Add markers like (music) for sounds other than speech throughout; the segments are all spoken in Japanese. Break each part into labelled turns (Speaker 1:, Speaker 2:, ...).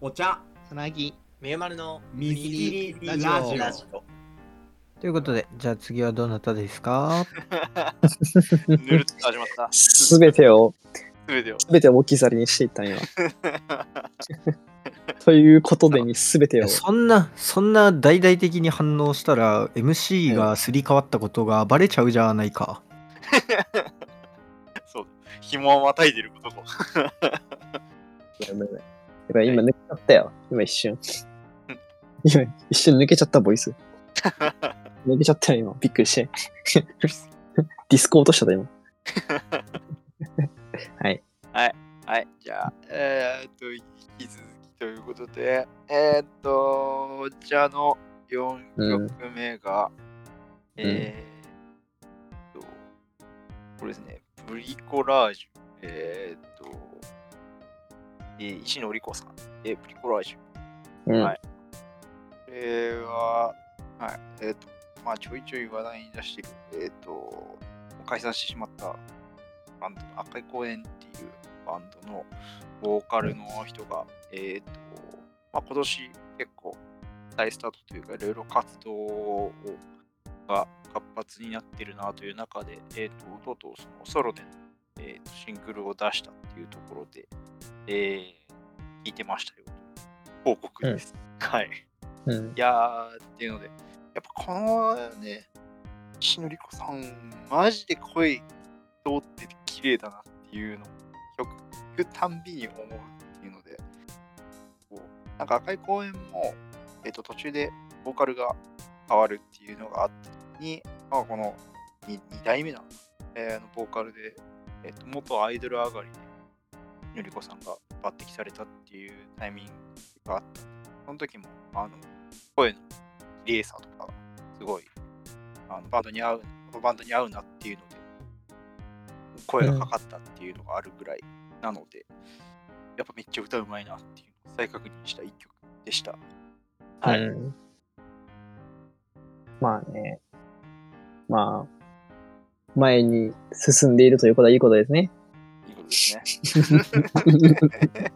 Speaker 1: お茶
Speaker 2: つなぎ
Speaker 3: みゆまるの
Speaker 1: 見切りラジオ
Speaker 3: ラジオ。
Speaker 2: ということでじゃあ次はどなたですか？(laughs)
Speaker 3: ぬるっと始まった。
Speaker 4: すべてを、
Speaker 3: すべてを。
Speaker 4: すべてを置き去りにしていったん今。(laughs) ということでにすべてを。
Speaker 2: そんなそんな大々的に反応したら MC がすり替わったことがバレちゃうじゃないか、(laughs)
Speaker 3: そう。紐をまたいでることも。
Speaker 4: やばいやばいやばい今抜けちゃったよ。今一瞬。今一瞬抜けちゃったボイス。(laughs) 抜けちゃったよ今。びっくりして。(laughs) ディスコ落としちゃった今。(laughs) はい。
Speaker 3: はい。じゃあ、えー、っと、引き続きということで、えー、っと、お茶の4曲目が、えー、っと、これですね、ブリコラージュ。えー、っと、えー石野里子さん。えー、ブリコラージュ。
Speaker 4: うん。
Speaker 3: はいこれは、はい、えっ、と、まあ、ちょいちょい話題に出している、えっ、と、解散してしまったバンド、赤い公園っていうバンドのボーカルの人が、えっ、と、まあ、今年結構再スタートというか、いろいろ活動をが活発になってるなという中で、えっ、と、とうとうそのソロでの、えーとシングルを出したっていうところで、えー聞いてましたよ報告です。はい。
Speaker 4: うん
Speaker 3: い。やーっていうので、やっぱこのね、石野里子さん、マジで声通ってて綺麗だなっていうのを曲聴くたんびに思うっていうので、こうなんか赤い公園も、えっと途中でボーカルが変わるっていうのがあった時に、まあ、この 2, 2代目なのえーのボーカルで、えっと元アイドル上がりで、のりこさんが抜擢されたっていうタイミングがあった。その時も、あの、声の綺麗さとか、すごい、あのバンドに合う、このバンドに合うなっていうので、声がかかったっていうのがあるぐらいなので、やっぱめっちゃ歌うまいなっていうのを再確認した一曲でした。はい。
Speaker 4: うんまあね。まあ、前に進んでいるということはいいことですね。
Speaker 3: いいことですね。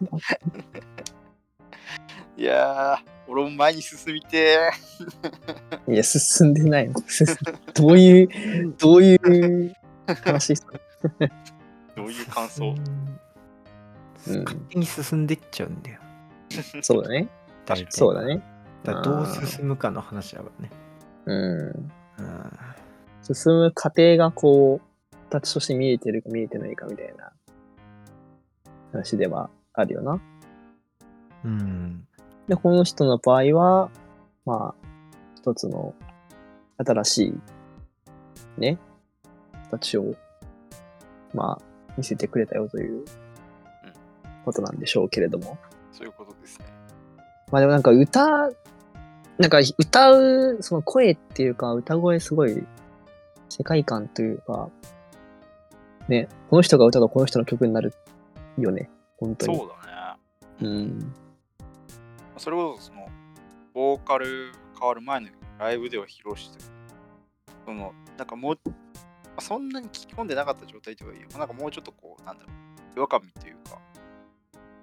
Speaker 3: いやー、俺も前に進みて
Speaker 4: いや、進んでないの。どういう、どういう話ですか？
Speaker 3: ー。どういう感想？
Speaker 4: うん
Speaker 2: 勝手に進んでっちゃうんだよ
Speaker 4: そうだね。
Speaker 2: 大体
Speaker 4: そうだね。
Speaker 2: だどう進むかの話だからね
Speaker 4: うん。
Speaker 2: うん
Speaker 4: 進む過程がこう、形として見えてるか見えてないかみたいな話ではあるよな。
Speaker 2: うん
Speaker 4: で、この人の場合は、まあ、一つの新しい、ね、形を、まあ、見せてくれたよということなんでしょうけれども。
Speaker 3: そういうことですね。
Speaker 4: まあでもなんか歌、なんか歌う、その声っていうか、歌声すごい世界観というか、ね、この人が歌うとこの人の曲になるよね、本当に。
Speaker 3: そうだね。
Speaker 4: うん。
Speaker 3: それこそその、ボーカル変わる前のライブでは披露してその、なんかもう、まあそんなに聞き込んでなかった状態とはいえ、まあなんかもうちょっとこう、なんだろう、違和感というか、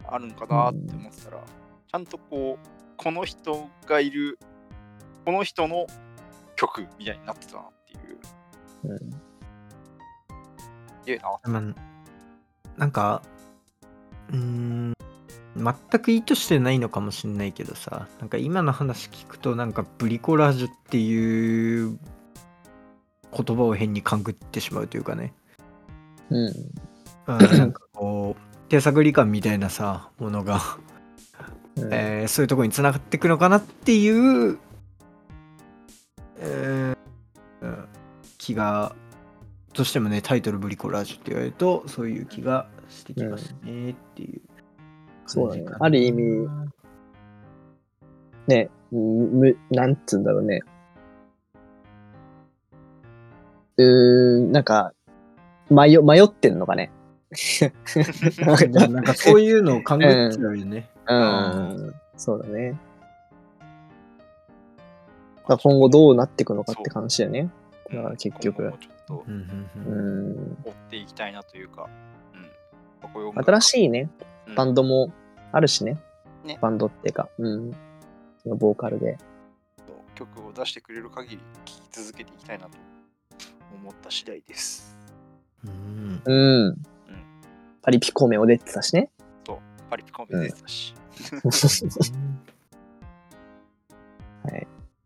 Speaker 3: あるのかなって思ってたら、ちゃんとこう、この人がいる、この人の曲みたいになってたなう。
Speaker 4: うん
Speaker 3: いいな。
Speaker 2: まあなんかうーん全く意図してないのかもしんないけどさなんか今の話聞くとなんかブリコラージュっていう言葉を変に勘ぐってしまうというかね、
Speaker 4: うん。
Speaker 2: うん、なんかこう手探り感みたいなさものが、
Speaker 4: うん
Speaker 2: えーそういうところにつながっていくのかなっていう、気がどうしてもねタイトルブリコラージュって言われるとそういう気がしてきますねっていう
Speaker 4: そうだねある意味、ね、む、なんつうんだろうね。うーん、なんか、迷、迷ってんのかね。(laughs)
Speaker 2: なんかそういうのを考えちゃうよね。
Speaker 4: うん、そうだね。今後どうなっていくのかって話だよね。結局
Speaker 3: ちょっと
Speaker 2: うん。
Speaker 3: 追っていきたいなというか、うん。
Speaker 4: 新しいね、
Speaker 3: うん
Speaker 4: バンドもあるしね。
Speaker 3: ね
Speaker 4: バンドっていうか、うん。そのボーカルで。
Speaker 3: 曲を出してくれる限り聴き続けていきたいなと思った次第です。
Speaker 2: うん。
Speaker 4: うん。パリピ孔明を出てたしね。
Speaker 3: そう、パリピコンビ出てたし、(laughs)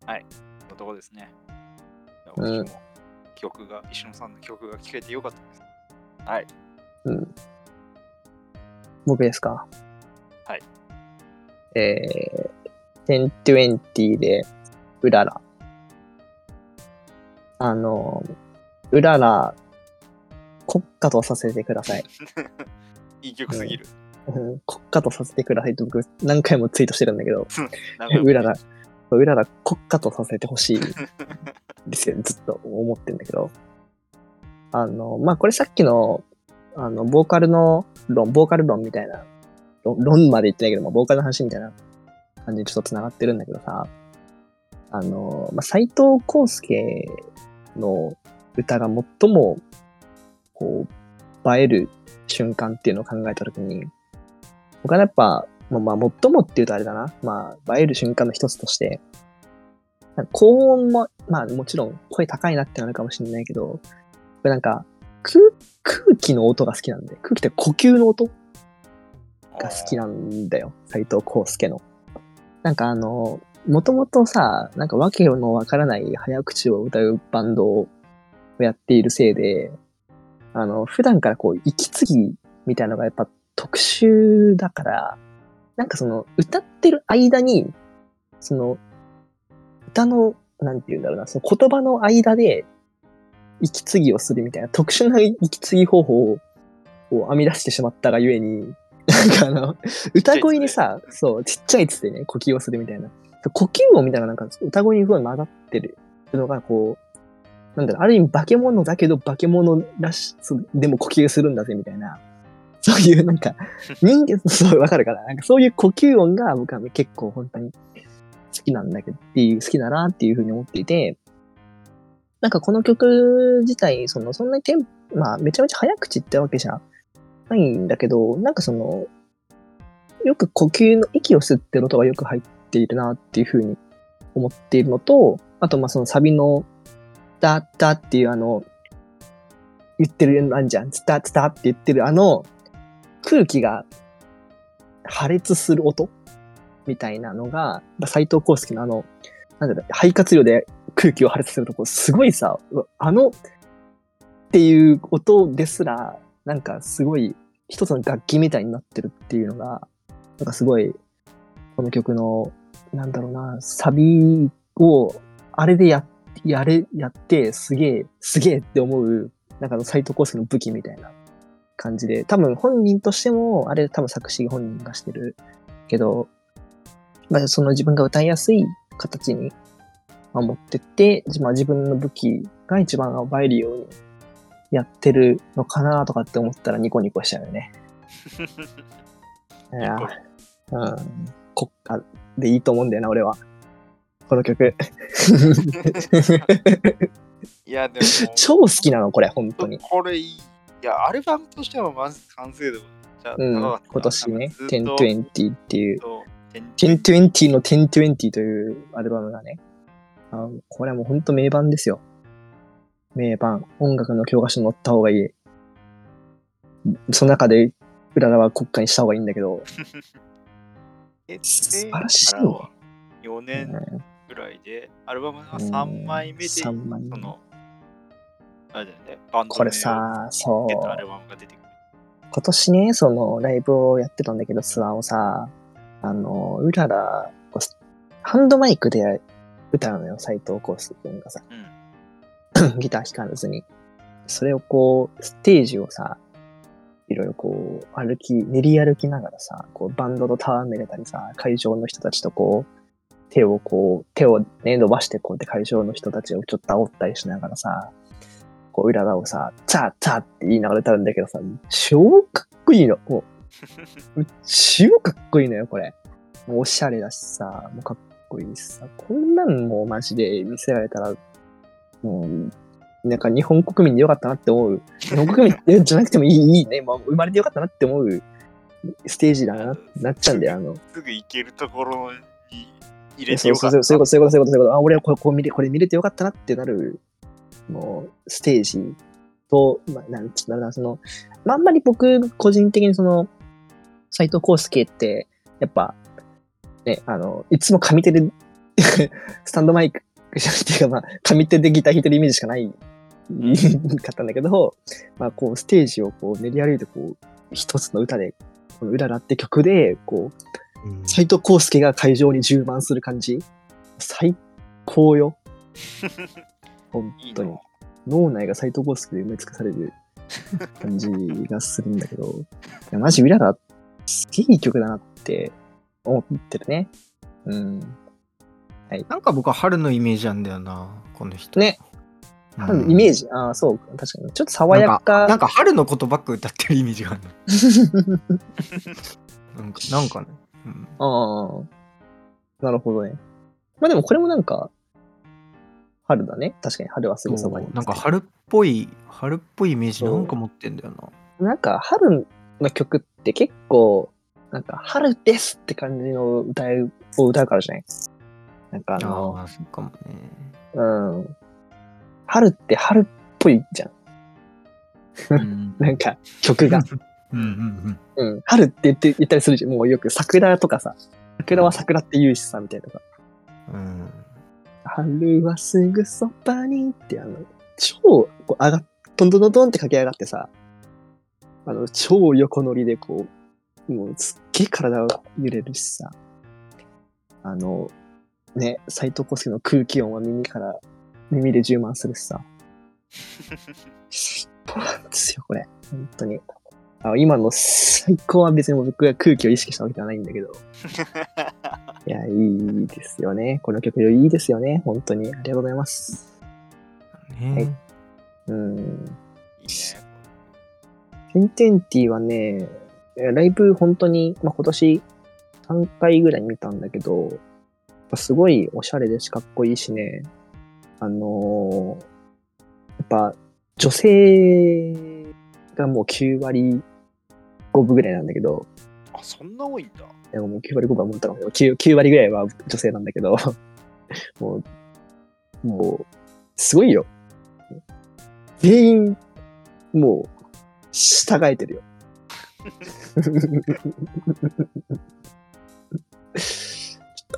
Speaker 4: はい。
Speaker 3: のとこですね。
Speaker 4: うん
Speaker 3: 私も曲が、石野さんの曲が聴けてよかったです。はい。
Speaker 4: うん。僕ですか？
Speaker 3: はい。
Speaker 4: えー、1020で、うらら。あの、うらら、国家とさせてください。(laughs)
Speaker 3: いい曲すぎる。
Speaker 4: うん国家とさせてくださいって僕何回もツイートしてるんだけど、(laughs) うらら、うらら国家とさせてほしいですよ、ずっと思ってんだけど。あの、まあ、これさっきの、あの、ボーカルの論、ボーカル論みたいな、論まで言ってないけども、ボーカルの話みたいな感じでちょっと繋がってるんだけどさ、あの、まあ、斎藤康介の歌が最も、こう、映える瞬間っていうのを考えたときに、僕はやっぱ、まあ、まあ、最もって言うとあれだな。まあ、映える瞬間の一つとして、高音も、まあもちろん声高いなってなるかもしれないけど、なんか空空気の音が好きなんで、空気って呼吸の音が好きなんだよ。斎藤康介の。なんかあの、もともとさ、なんかわけのわからない早口を歌うバンドをやっているせいで、あの、普段からこう、息継ぎみたいなのがやっぱ特殊だから、なんかその、歌ってる間に、その、歌の、なんて言うんだろうな、その言葉の間で、息継ぎをするみたいな特殊な息継ぎ方法を編み出してしまったがゆえに、なんかあの、歌声にさ、そう、ちっちゃいつってね、呼吸をするみたいな。呼吸音みたいななんか歌声にすごい混ざってるのが、こう、なんだろう、ある意味化け物だけど化け物らし、でも呼吸するんだぜみたいな。そういうなんか、(laughs) 人間、そう、わかるかななんかそういう呼吸音が僕は結構本当に好きなんだけど、っていう、好きだなっていうふうに思っていて、なんかこの曲自体、その、そんなにテンまあ、めちゃめちゃ早口ってわけじゃないんだけど、なんかその、よく呼吸の息を吸ってる音がよく入っているなっていうふうに思っているのと、あとまあそのサビの、ダッダっていうあの、言ってるのあんじゃん。ツタツタって言ってるあの、空気が破裂する音みたいなのが、斎藤康介のあの、なんだろう、肺活量で空気を破裂するとこ、すごいさ、あの、っていう音ですら、なんかすごい一つの楽器みたいになってるっていうのが、なんかすごい、この曲の、なんだろうな、サビを、あれでや、やれ、やって、すげえ、すげえって思う、なんかの斎藤康介の武器みたいな。感じで、多分本人としても、あれ多分作詞本人がしてるけど、まあその自分が歌いやすい形に、まあ、持ってって、まあ、自分の武器が一番映えるようにやってるのかなとかって思ったらニコニコしちゃうよね。(laughs) いやうん。国家でいいと思うんだよな、俺は。この曲。(laughs)
Speaker 3: いや、でも、(laughs)
Speaker 4: 超好きなの、これ、本当に。
Speaker 3: これいい。いや、アルバムとしてはまず完成度じゃ
Speaker 4: うん。今年ね、
Speaker 3: ずっと
Speaker 4: 1020っていう、
Speaker 3: そう
Speaker 4: 1020の1020というアルバムがね、あこれはもう本当名盤ですよ。名盤。音楽の教科書に載った方がいい。その中で、うららは国家にした方がいいんだけど、(laughs)
Speaker 3: え
Speaker 4: 素晴らしい
Speaker 3: からは4
Speaker 4: う
Speaker 3: 年
Speaker 4: ん
Speaker 3: ぐらいで、アルバムが3枚目で、そ
Speaker 4: 3枚目
Speaker 3: の、あれだよね、バンド
Speaker 4: これさ、そう。
Speaker 3: 出たアルバムが出てくる。
Speaker 4: 今年ね、そのライブをやってたんだけど、ツアーをさ、あの、うらら、ハンドマイクで歌うのよ、斎藤康介君がさ、
Speaker 3: うん。(coughs)
Speaker 4: ギター弾かずに。それをこう、ステージをさ、いろいろこう、歩き、練り歩きながらさ、こう、バンドと戯れたりさ、会場の人たちとこう、手をこう、手をね、伸ばしてこうやって会場の人たちをちょっと煽ったりしながらさ、こう、裏側をさ、チャーチャーって言いながら歌うんだけどさ、超かっこいいの。もう、(laughs) 超かっこいいのよ、これ。もうおしゃれだしさ、もうかっこいいしさ、こんなんもうマジで見せられたら、もう、なんか日本国民でよかったなって思う。日本国民じゃなくてもいい、(laughs) いいね。まあ、生まれてよかったなって思うステージだな、なっちゃうんだよ、あの。
Speaker 3: すぐ行けるところに入れてよかった。
Speaker 4: そうそういうこと、そういうこと、そういうこと、そういうこと。あ、俺はこれこう見れこれ見れてよかったなってなる、もう、ステージと、まあ、なんつうんだろうな、その、まあ、あんまり僕、個人的にその、斎藤康介って、やっぱ、ね、あの、いつも上手で、(laughs) スタンドマイクじゃなくていうか、まあ、上手でギター弾いてるイメージしかないかったんだけど、まあ、こう、ステージをこう練り歩いて、こう、一つの歌で、このうららって曲で、こう、
Speaker 2: うん。
Speaker 4: 斎藤康介が会場に充満する感じ。最高よ。(laughs) 本
Speaker 3: いい
Speaker 4: 当に
Speaker 3: の。。
Speaker 4: 脳内が斎藤康介で埋め尽くされる感じがするんだけど、(laughs) いやマジウララ、すげえいい曲だなって思ってるね。うん。
Speaker 2: なんか僕は春のイメージなんだよな、この人。
Speaker 4: ね。
Speaker 2: うん
Speaker 4: イメージ、ああ、そう、確かに。ちょっと爽や
Speaker 2: なん
Speaker 4: か。
Speaker 2: なんか春のことばっか歌ってるイメージがあるの。(laughs) なんかなんかね。うん
Speaker 4: ああ、なるほどね。まあでもこれもなんか、春だね。確かに春はすぐそばに。
Speaker 2: なんか春っぽい、春っぽいイメージなんか持ってんだよな。
Speaker 4: なんか春の曲って結構、なんか春ですって感じの歌うを歌うからじゃない？なんかあの、
Speaker 2: ああ、そうかもね。
Speaker 4: うん。春って春っぽいじゃん。
Speaker 2: うん (laughs)
Speaker 4: なんか曲が。(laughs)
Speaker 2: うんうん
Speaker 4: うん。春って言って言ったりするじゃん。もうよく桜とかさ。桜は桜って言うしさ、みたいなさ。
Speaker 2: うん。うん
Speaker 4: 春はすぐそばにってあの、超こう上がっ、どんどんどんどんって駆け上がってさ、あの、超横乗りでこう、もうすっげえ体を揺れるしさ、あの、ね、斎藤康介の空気音は耳から、耳で充満するしさ、(laughs) そうなんですよ、これ。本当に。あ今の最高は別に僕が空気を意識したわけではないんだけど、(laughs) いや、いいですよね。この曲いいですよね。本当に。ありがとうございます。
Speaker 2: ね
Speaker 4: はいうん。
Speaker 3: いいね。
Speaker 4: テンテンティはね、ライブ本当に、まあ、今年3回ぐらい見たんだけど、やっぱすごいおしゃれでしかっこいいしね、あのーやっぱ女性がもう9割5分ぐらいなんだけど、
Speaker 3: あ、そんな多いんだ。
Speaker 4: いやもう9割5分は思ったのけど、9, 9割ぐらいは女性なんだけど、(laughs) もう、もう、すごいよ。全員、もう、従えてるよ。(laughs)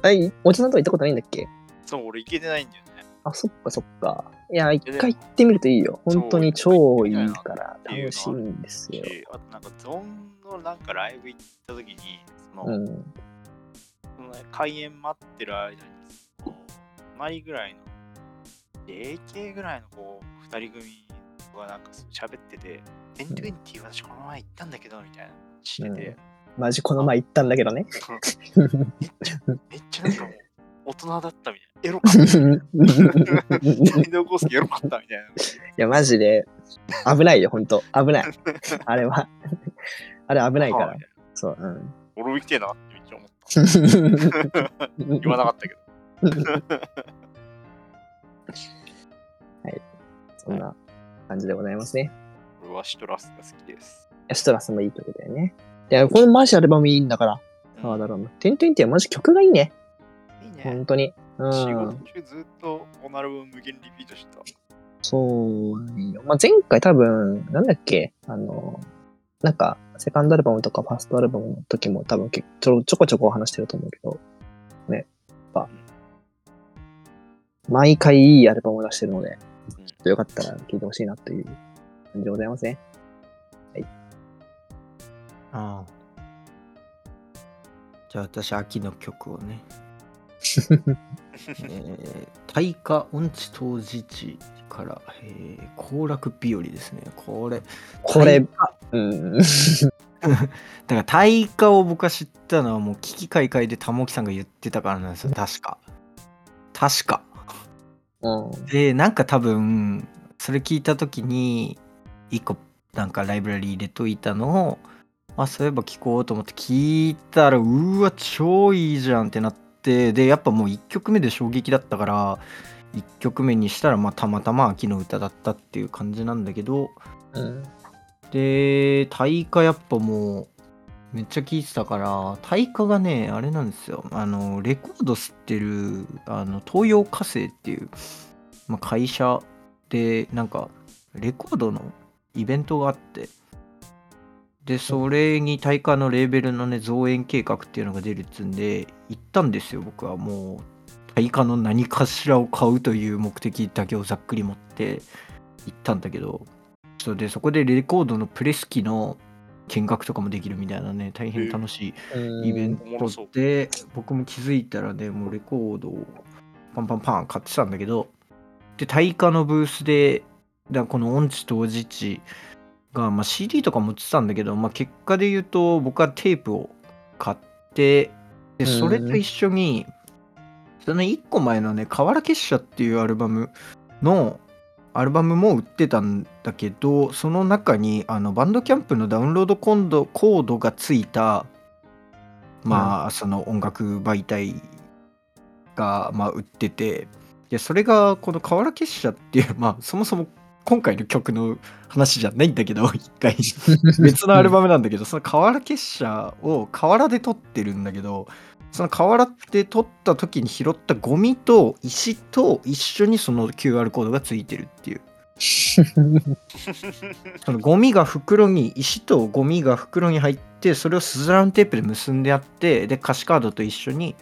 Speaker 4: はい、お茶さんとか行ったことないんだっけ？
Speaker 3: そう、俺行けてないんだよね。
Speaker 4: あ、そっかそっか。いや、一回行ってみるといいよ。本当に超いいから楽しいんですよ。
Speaker 3: しあとなんかゾーンのなんかライブ行った時に、その、
Speaker 4: うん。
Speaker 3: そのね開演待ってる間に、その隣ぐらいの、AK ぐらいのこう、二人組がなんか喋ってて、テントゥエンティ私この前行ったんだけど、みたいなしてて、
Speaker 4: マジこの前行ったんだけどね。
Speaker 3: めっちゃ、めっちゃなんかもう、大人だったみたいな。エロかった。(laughs)
Speaker 4: い
Speaker 3: 斎藤康介エロかったみたいな。
Speaker 4: や、マジで、危ないよ、ほんと。危ない。あれは。あれ危ないからそう、うん。
Speaker 3: 俺も行きてえなってめっちゃ思った。(laughs) 言わなかったけど。(laughs)
Speaker 4: そんな感じでございますね。
Speaker 3: 俺はシトラスが好きです。
Speaker 4: シトラスもいい曲だよね。いや、このマジアルバムいいんだから。
Speaker 3: うん
Speaker 4: ああ、だろうな。テントインティはマジ曲がいいね。
Speaker 3: いいね。
Speaker 4: 本当に。う
Speaker 3: 仕
Speaker 4: ん。
Speaker 3: 事中ずっとこのアルバム無限リピートしてた。
Speaker 4: そう。まあ、前回多分、なんだっけ？あの、なんか、セカンドアルバムとかファーストアルバムの時も多分結ちょちょこちょこお話してると思うけど、ね。やっぱ、毎回いいアルバムを出してるので、
Speaker 3: うん
Speaker 4: ちょっとよかったら聴いてほしいなという感じでございますね。
Speaker 2: ああ。じゃあ私、秋の曲をね。(laughs) えー、大化音痴当時地から、えー、行楽日和ですね。これ。
Speaker 4: これうん。(laughs)
Speaker 2: だから大化を僕は知ったのはもう危機開会で玉木さんが言ってたからなんですよ。確か。確か。
Speaker 4: うん。
Speaker 2: で、なんか多分、それ聞いた時に、一個なんかライブラリー入れといたのを、あ、そういえば聞こうと思って聞いたら、うわ、超いいじゃんってなって、で、やっぱもう1曲目で衝撃だったから、1曲目にしたら、まあ、たまたま秋の歌だったっていう感じなんだけど、
Speaker 4: うん。
Speaker 2: で、大化やっぱもう、めっちゃ聞いてたから、対価がね、あれなんですよ。あの、レコード吸ってる、あの、東洋火星っていう、まあ、会社で、なんか、レコードのイベントがあって、で、それに対価のレーベルのね、増援計画っていうのが出るっつんで、行ったんですよ、僕はもう。対価の何かしらを買うという目的だけをざっくり持って行ったんだけど、そうで、そこでレコードのプレス機の見学とかもできるみたいなね、大変楽しいイベントで、僕も気づいたらね、もうレコードをパンパンパン買ってたんだけど、で、対価のブースで、だこの音痴当時地が、まあ、CD とか持ってたんだけど、まあ、結果で言うと、僕はテープを買って、で、それと一緒に、その1個前のね、河原結社っていうアルバムの、アルバムも売ってたんだけど、その中にあのバンドキャンプのダウンロードコードコードがついた、まあ、その音楽媒体が、まあ、売ってて、でそれがこの河原結社っていう、(laughs) まあ、そもそも今回の曲の話じゃないんだけど、(laughs) 一回。(laughs) 別のアルバムなんだけど、その河原結社を河原で撮ってるんだけど、その河原で撮った時に拾ったゴミと石と一緒にその QR コードがついてるっていう。(laughs) そのゴミが袋に石とゴミが袋に入ってそれをスズランテープで結んであってで歌詞カードと一緒に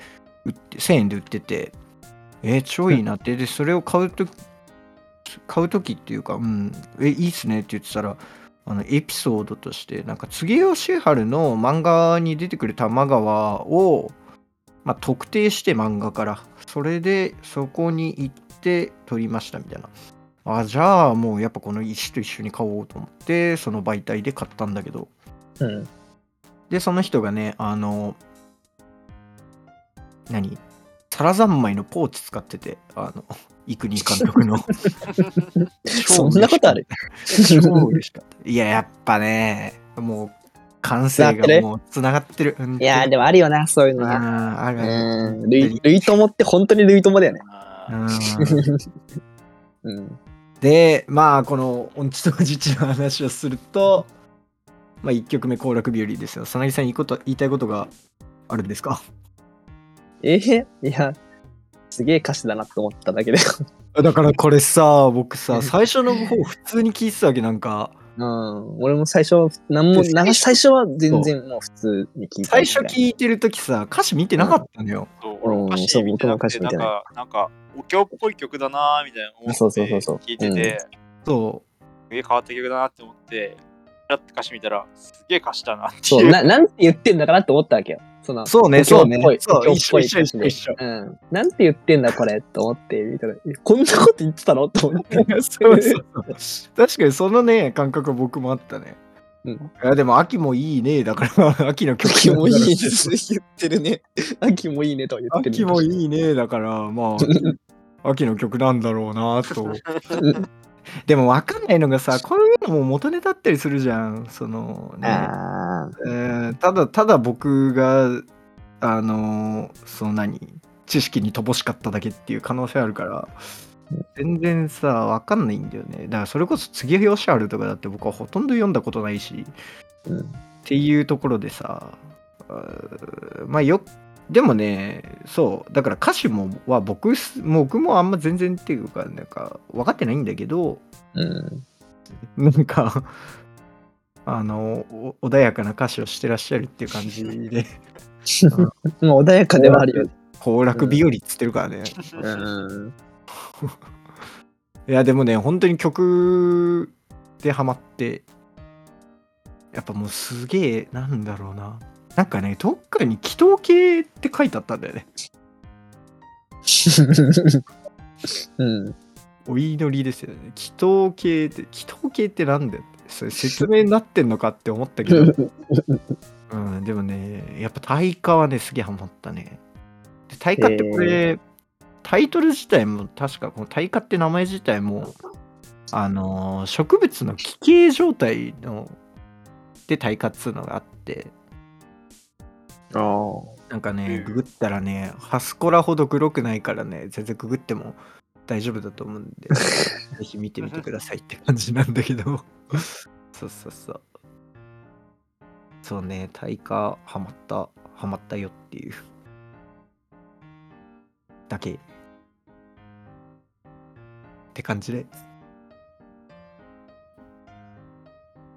Speaker 2: 売って1000円で売ってて。えー、超いいなって。でそれを買うと買う時っていうかうん。えいいっすねって言ってたらあのエピソードとしてなんか柘植義治の漫画に出てくる玉川を、まあ、特定して漫画からそれでそこに行って撮りましたみたいな。あじゃあもうやっぱこの石と一緒に買おうと思ってその媒体で買ったんだけど。
Speaker 4: うん。
Speaker 2: でその人がねあの何？皿三昧のポーチ使っててあの (laughs) 幾国監督の。(laughs)
Speaker 4: そんなことある？
Speaker 2: 超嬉しかった。いややっぱねもう感性がもうつながってる。
Speaker 4: いやー、でもあるよな、そういうのな。
Speaker 2: ああるある。
Speaker 4: うん。類類友って本当に類友だよね。(laughs)
Speaker 2: でまあこの音痴と自治の話をするとまあ1曲目行楽日和ですよ。さなぎさん言いこと言いたいことがあるんですか？
Speaker 4: えー？いや、すげえ歌詞だなって思っただけで。
Speaker 2: だからこれさ僕さ最初の方普通に聞いてたわけなんか
Speaker 4: うん。俺も最初、なんも、最初は全然もう普通に聞いた
Speaker 2: 最。初聞いてる時さ歌詞見てなかったのよ、
Speaker 3: そう
Speaker 4: うん
Speaker 3: 俺歌詞
Speaker 4: そう
Speaker 3: 見てなくて
Speaker 4: 僕も歌詞見てない
Speaker 3: なんか、なんか、お経っぽい曲だなーみたいな思って
Speaker 4: そうそうそうそう
Speaker 3: 聞いてて、す
Speaker 2: そ
Speaker 3: げえ変わった曲だなって思って、ちらって歌詞見たら、すげえ歌詞だなって
Speaker 4: そ、
Speaker 3: いうう。
Speaker 4: ななんて言ってんだかなって思ったわけよ。その
Speaker 2: うそうねそうね。そう一緒一緒
Speaker 4: 歌詞で。
Speaker 2: 一緒
Speaker 4: うん。なんて言ってんだこれと思って見たこんなこと言ってたの？と思って。(laughs)
Speaker 2: そうそうそう。確かにそのね感覚僕もあったね、
Speaker 4: うん。
Speaker 2: いやでも秋もいいねだから (laughs) 秋の曲
Speaker 4: 秋もいいね
Speaker 2: ね
Speaker 4: 言ってるね。秋もいいねとは言ってる、
Speaker 2: 秋もいいねだからまあ (laughs) 秋の曲なんだろうなとでも分かんないのがさこういうのも元ネタあったりするじゃんそのね
Speaker 4: あ
Speaker 2: えーただただ僕があのその何知識に乏しかっただけっていう可能性あるから全然さ分かんないんだよねだからそれこそ次吉治とかだって僕はほとんど読んだことないし
Speaker 4: あ。うん。
Speaker 2: っていうところでさあーまあよでもねそうだから歌詞もは僕す僕もあんま全然っていうかなんか分かってないんだけど
Speaker 4: うん。
Speaker 2: なんか (laughs) あのお穏やかな歌詞をしてらっしゃるっていう感じで (laughs)
Speaker 4: もう穏やかではあるよ。
Speaker 2: 行楽日和っつってるからね、
Speaker 4: うん。(laughs)
Speaker 2: いやでもね本当に曲でハマってやっぱもうすげえなんだろうななんかねどっかに祈祷系って書いてあったんだよね。(laughs)
Speaker 4: うん。
Speaker 2: お祈りですよね。祈祷系って祈祷系ってなんだよそれ説明になってんのかって思ったけど。(laughs) うんでもねやっぱ大化はねすげえハマったね。で大化ってこれタイトル自体も確かこの大化って名前自体もあのー植物の奇形状態ので大化っつうのがあって。なんかね
Speaker 3: うん
Speaker 2: ググったらねハスコラほど黒くないからね全然ググっても大丈夫だと思うんで (laughs) ぜひ見てみてくださいって感じなんだけどそうそうそうそうね、タイカハマった、ハマったよっていう。だけ。って感じで。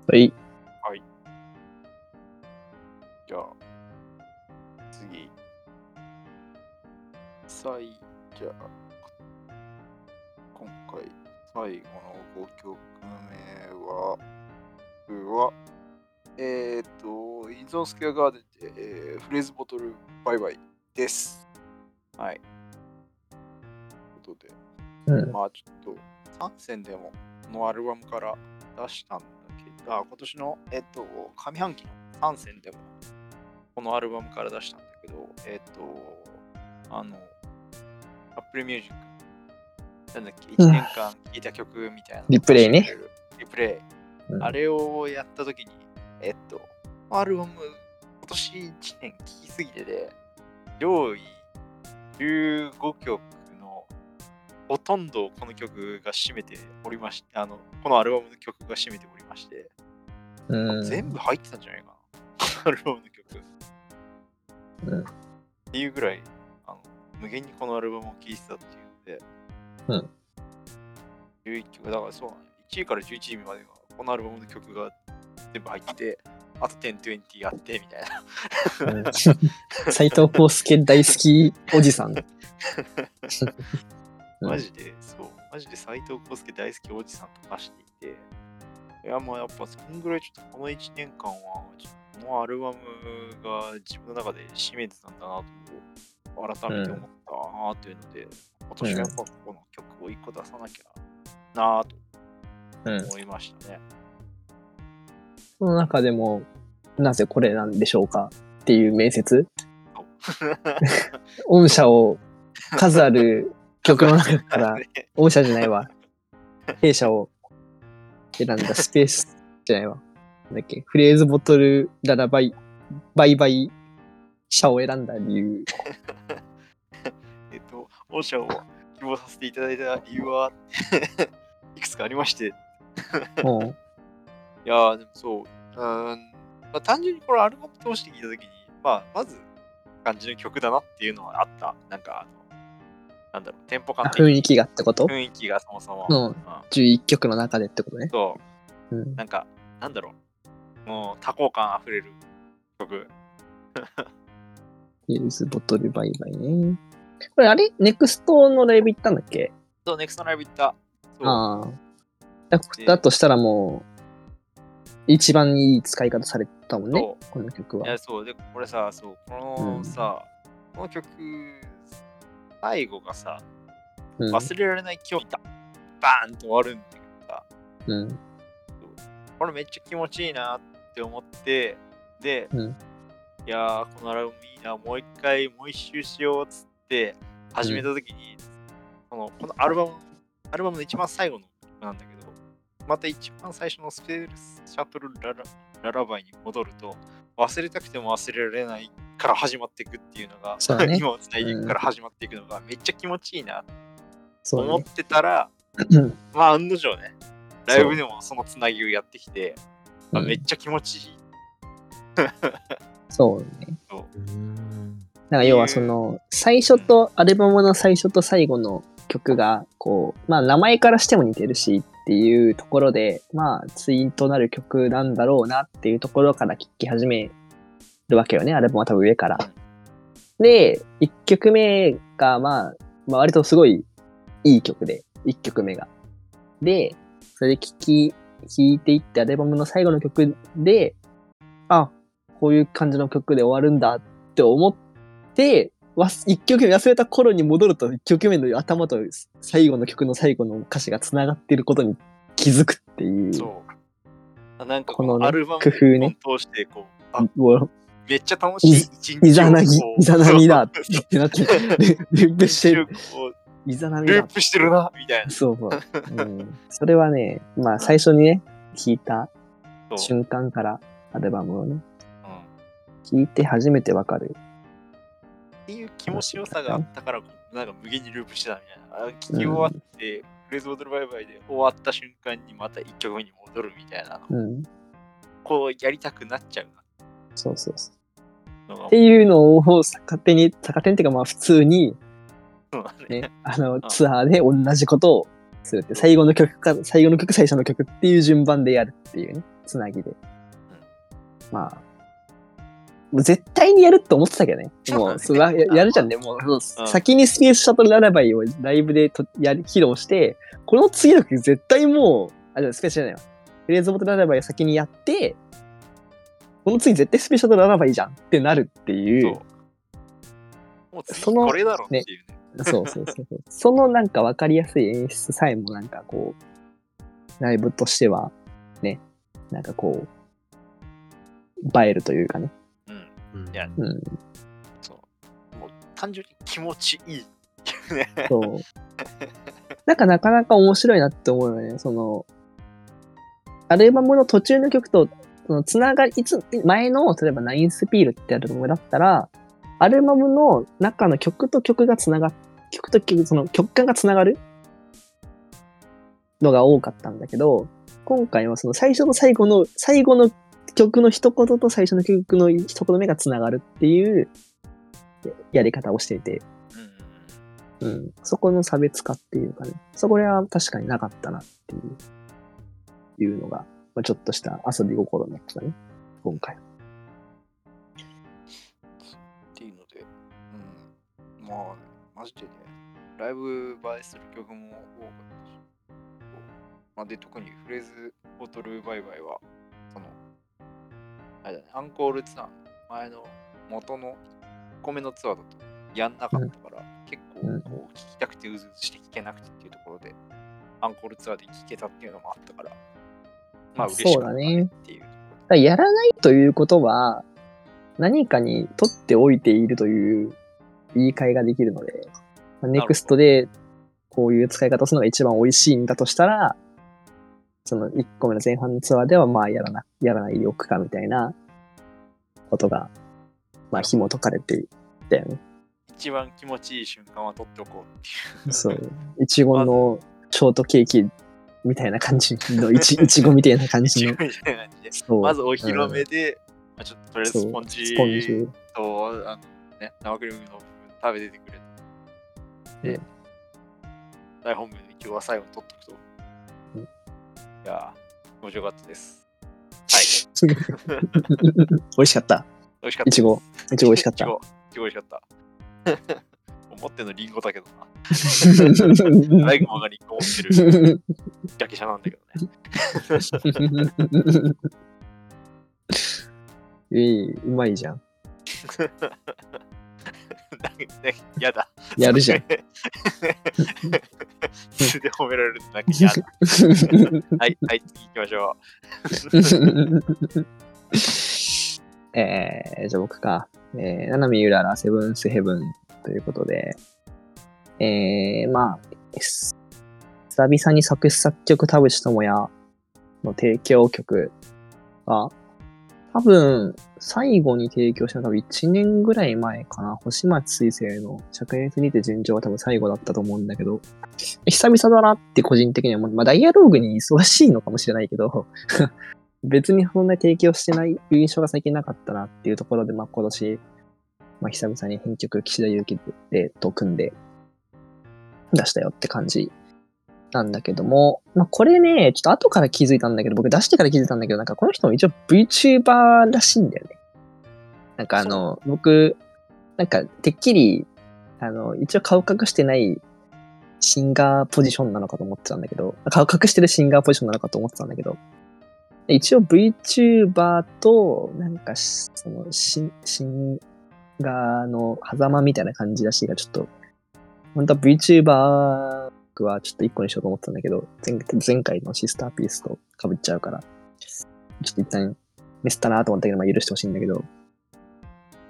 Speaker 4: はい。
Speaker 3: じゃあ、次。最、じゃあ、今回最後の5曲目は、僕は、えっ、と、インゾーンスクエアガーデンで、えーフレーズボトルバイバイです。はい。ということで、
Speaker 4: うん。
Speaker 3: まあちょっと、3戦でもこのアルバムから出したんだけど、あ今年の、えっと、上半期の3戦でもこのアルバムから出したんだけど、えっと、あの、Apple Music、なんだっけ、1年間聴いた曲みたいなのを
Speaker 4: リプレイね。
Speaker 3: リプレイ。
Speaker 4: うん
Speaker 3: あれをやったときに、えっと、アルバム、今年1年聴きすぎてて、上位15曲のほとんどをこの曲が占めておりまして、あの、このアルバムの曲が占めておりまして、
Speaker 4: うん。
Speaker 3: 全部入ってたんじゃないかな、(laughs) アルバムの曲。
Speaker 4: うん。
Speaker 3: っていうぐらい、あの無限にこのアルバムを聴いてたっていうので、
Speaker 4: うん。
Speaker 3: 11曲、だからそうなの、1位から11位までがこのアルバムの曲が全部入ってて、あと1020あってみたいな。
Speaker 4: うん。斎藤康介大好きおじさん。(laughs) うん。
Speaker 3: マジで、そう、マジで斎藤康介大好きおじさんと化していて、いや、もうやっぱそんぐらいちょっとこの1年間は、ちょっとこのアルバムが自分の中で占めてたんだなと、改めて思ったなというので、今年はやっぱこの曲を1個出さなきゃなと
Speaker 4: うん。
Speaker 3: 思いましたね。
Speaker 4: その中でも、なぜこれなんでしょうかっていう面接？御 (laughs) 社を数ある曲の中から、(laughs) 御社じゃないわ。弊社を選んだスペースじゃないわ。なんだっけフレーズボトルララバイ、バイバイ社を選んだ理由。(laughs)
Speaker 3: えっと、御社を希望させていただいた理由は、(laughs) いくつかありまして、
Speaker 4: も (laughs)
Speaker 3: いやー、でもそう。うーん。まあ、単純にこれアルバム通して聞いたときに、まあ、まず、感じの曲だなっていうのはあった。なんか、あの、なんだろう、テンポ
Speaker 4: う、
Speaker 3: 感
Speaker 4: 雰囲気がってこと？
Speaker 3: 雰囲気がそもそも。
Speaker 4: の
Speaker 3: うん
Speaker 4: 11曲の中でってことね。
Speaker 3: そう。
Speaker 4: うん。
Speaker 3: なんか、なんだろう。もう、多幸感あふれる曲。
Speaker 4: フレーズボトルバイバイね。これあれ？ネクストのライブ行ったんだっけ？
Speaker 3: そう、ネクストライブ行った。
Speaker 4: ああ。だだとしたらもう、一番いい使い方されたもんね、この曲は。
Speaker 3: いや、そう。で、これさ、そう、このさ、この曲、最後がさ、
Speaker 4: うん。
Speaker 3: 忘れられない今日だ。バーンと終わるんだけどさ、
Speaker 4: うん。
Speaker 3: これめっちゃ気持ちいいなって思って、で、
Speaker 4: うん。
Speaker 3: いやー、このアルバムいいな、もう一回、もう一周しようっつって始めたときに、このこのアルバム、アルバムの一番最後の曲なんだけど、また一番最初のスペースシャトルララララバイに戻ると、忘れたくても忘れられないから始まっていくっていうのが、
Speaker 4: そうだね。(laughs)
Speaker 3: 今を伝えていくから始まっていくのがめっちゃ気持ちいいなと。思ってたら、
Speaker 4: うん。
Speaker 3: まあ案の定ね、ライブでもそのつなぎをやってきて、あ
Speaker 4: うん
Speaker 3: めっちゃ気持ちいい。(laughs)
Speaker 4: そうね。
Speaker 2: うん。
Speaker 4: なんか要はその、最初と、アルバムの最初と最後の曲が、こう、まあ名前からしても似てるしっていうところで、まあツインとなる曲なんだろうなっていうところから聴き始めるわけよね。アルバムは多分上から。で、1曲目が、まあ、まあ割とすごいいい曲で、1曲目が。で、それで聴き、聴いていってアルバムの最後の曲で、あ、こういう感じの曲で終わるんだって思って、わ一曲目忘れた頃に戻ると一曲目の頭と最後の曲の最後の歌詞が繋がっていることに気づくっていう。
Speaker 3: そう。なんかこ
Speaker 4: このね
Speaker 3: のアルバム
Speaker 4: 工夫ね
Speaker 3: を通して、こう、あ、めっちゃ楽しい一日を
Speaker 4: いざなぎいざなみだってなって、ルループしてる。
Speaker 3: こ
Speaker 4: いざなみ
Speaker 3: ルー。プしてるな、みたいな。
Speaker 4: そうそう。(laughs) うん、それはね、まあ最初にね、聞いた瞬間からアルバムをね、
Speaker 3: うん
Speaker 4: 聞いて初めてわかる。
Speaker 3: っていう気持ちよさがあったから、なんか無限にループしてたみたいな。あ聞き終わって、フレーズボトルバイバイで終わった瞬間にまた1曲目に戻るみたいなの。
Speaker 4: うん。
Speaker 3: こうやりたくなっちゃうな。
Speaker 4: そうそうそう。っていうのを逆手に、逆手にっていうかまあ普通に、
Speaker 3: ね。
Speaker 4: ね、(laughs) あの、ツアーで同じことをするって、最後の曲か、最後の曲、最初の曲っていう順番でやるっていうね、つなぎで。まあ、もう絶対にやるって思ってたけどね。もう、それはややるじゃんね。もう、先にスペースシャトルララバイをライブでとやり披露して、この次の曲絶対もう、あ、スペースじゃないわ。フレーズボトルララバイを先にやって、この次絶対スペースシャトルララバイじゃんってなるっていう。
Speaker 3: そう。もう次これだろっていうね。
Speaker 4: そうそうそうそう。(laughs) そのなんか分かりやすい演出さえもなんかこう、ライブとしては、ね、なんかこう、映えるというかね。
Speaker 3: うん。
Speaker 2: うん
Speaker 3: いや
Speaker 4: うん。
Speaker 3: そう。もう単純に気持ちいいっていうね。
Speaker 4: そう。(laughs) なんかなかなか面白いなって思うよね。その、アルバムの途中の曲と、そのつながり、いつ、前の、例えばナインスピールってアルバムだったら、アルバムの中の曲と曲がつながっ、曲と曲、その曲間がつながるのが多かったんだけど、今回はその最初と最後の、最後の曲の一言と最初の曲の一言目がつながるっていうやり方をしていて、
Speaker 3: うん
Speaker 4: そこの差別化っていうかね、そこは確かになかったなっていう、いうのが、まあ、ちょっとした遊び心になってたね、今回。
Speaker 3: っていうので、うん、まあ、ね、マジでね、ライブ映えする曲も多かったし、まあ、で、特にフレーズボトルバイバイは、その、あれだね、アンコールツアーの前の元の1個目のツアーだとやんなかったから、結構
Speaker 4: うん。
Speaker 3: こう聞きたくてうずうずして聞けなくてっていうところで、アンコールツアーで聞けたっていうのもあったから、まあ嬉しかったねっていう。
Speaker 4: だやらないということは、何かに取っておいているという言い換えができるので、まあネクストでこういう使い方をするのが一番美味しいんだとしたら、その1個目の前半のツアーではまあやらな、やらないでおくかみたいなことが、まあ紐解かれていたよね。
Speaker 3: 一番気持ちいい瞬間は取っておこうっていう。
Speaker 4: そう。いちごのショートケーキみたいな感じの、いちいちごみたいな感じの。(laughs)
Speaker 3: みたいな感じで。まずお披露目で、まあ、ちょっととりあえずスポンジ
Speaker 4: スポンジ。
Speaker 3: とあの、ね、生クリームの食べててくれで、
Speaker 4: うん
Speaker 3: 大本命で今日は最後に取っとくと。
Speaker 4: うん
Speaker 3: いやー、気持ちよかったです。はい。(laughs)
Speaker 4: 美味しかった。
Speaker 3: 美味しかった。
Speaker 4: いちご。いちご美味しかった
Speaker 3: いち。ごいちご美味しかった。(laughs) 思ってんのリンゴだけどな。(laughs) 最後まがリンゴ持ってるだけ者なんだけどね。
Speaker 4: いい、うまいじゃん。
Speaker 3: ね (laughs) やだ。
Speaker 4: やるじゃん。
Speaker 3: 素で褒められるとなんかやだ。(laughs) はい、はい、次行きましょ (laughs)
Speaker 4: えー、じゃあ僕か。えー、ナナミユララセブンスヘブンということで、えー、まあ、す久々に作詞作曲田淵智也の提供曲が、多分、最後に提供したのは多分1年ぐらい前かな。星松水星の灼熱にて順調は多分最後だったと思うんだけど、久々だなって個人的には思う、まあ、ダイアローグに忙しいのかもしれないけど、(laughs) 別にそんな提供してない印象が最近なかったなっていうところで、まあ今年、まあ久々に編曲岸田祐希でと組んで出したよって感じ。なんだけども、まあこれね、ちょっと後から気づいたんだけど、僕出してから気づいたんだけど、なんかこの人も一応 VTuber らしいんだよね。なんかあの、僕、なんかてっきり、あの、一応顔隠してないシンガーポジションなのかと思ってたんだけど、顔隠してるシンガーポジションなのかと思ってたんだけど、一応 VTuber と、なんかし、その、シシンガーの狭間みたいな感じらしいが、ちょっと、本当は VTuber はちょっと一個にしようと思ってたんだけど、前前回のシスターピースと被っちゃうから、ちょっと一旦ミスったなと思ったけど、まあ許してほしいんだけど、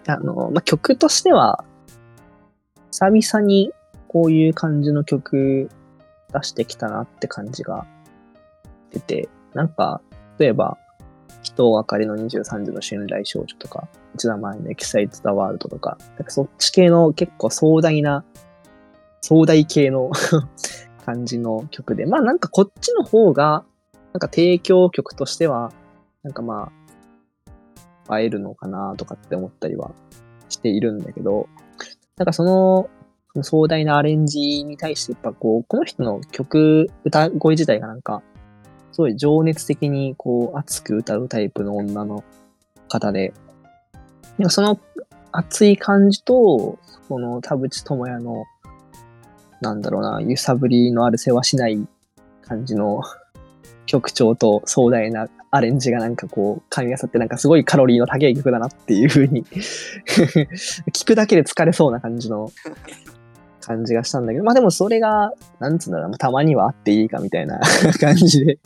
Speaker 4: あの、まあ、曲としては、久々にこういう感じの曲出してきたなって感じが出て、なんか、例えば、人あかりの23時の春来少女とか、一段前のエキサイト・ザ・ワールドとか、なんかそっち系の結構壮大な、壮大系の (laughs) 感じの曲で、まあなんかこっちの方が、なんか提供曲としては、なんかまあ、会えるのかなとかって思ったりはしているんだけど、なんかその、壮大なアレンジに対して、やっぱこう、この人の曲、歌声自体がなんか、すごい情熱的にこう、熱く歌うタイプの女の方で、なんかその熱い感じと、その田淵智也の、なんだろうな、揺さぶりのある世話しない感じの (laughs) 曲調と壮大なアレンジがなんかこう、噛み合わさってなんかすごいカロリーの高い曲だなっていう風に (laughs) 聞くだけで疲れそうな感じの (laughs) 感じがしたんだけど、まあでもそれが、なんつうんだろうな、たまにはあっていいかみたいな感じで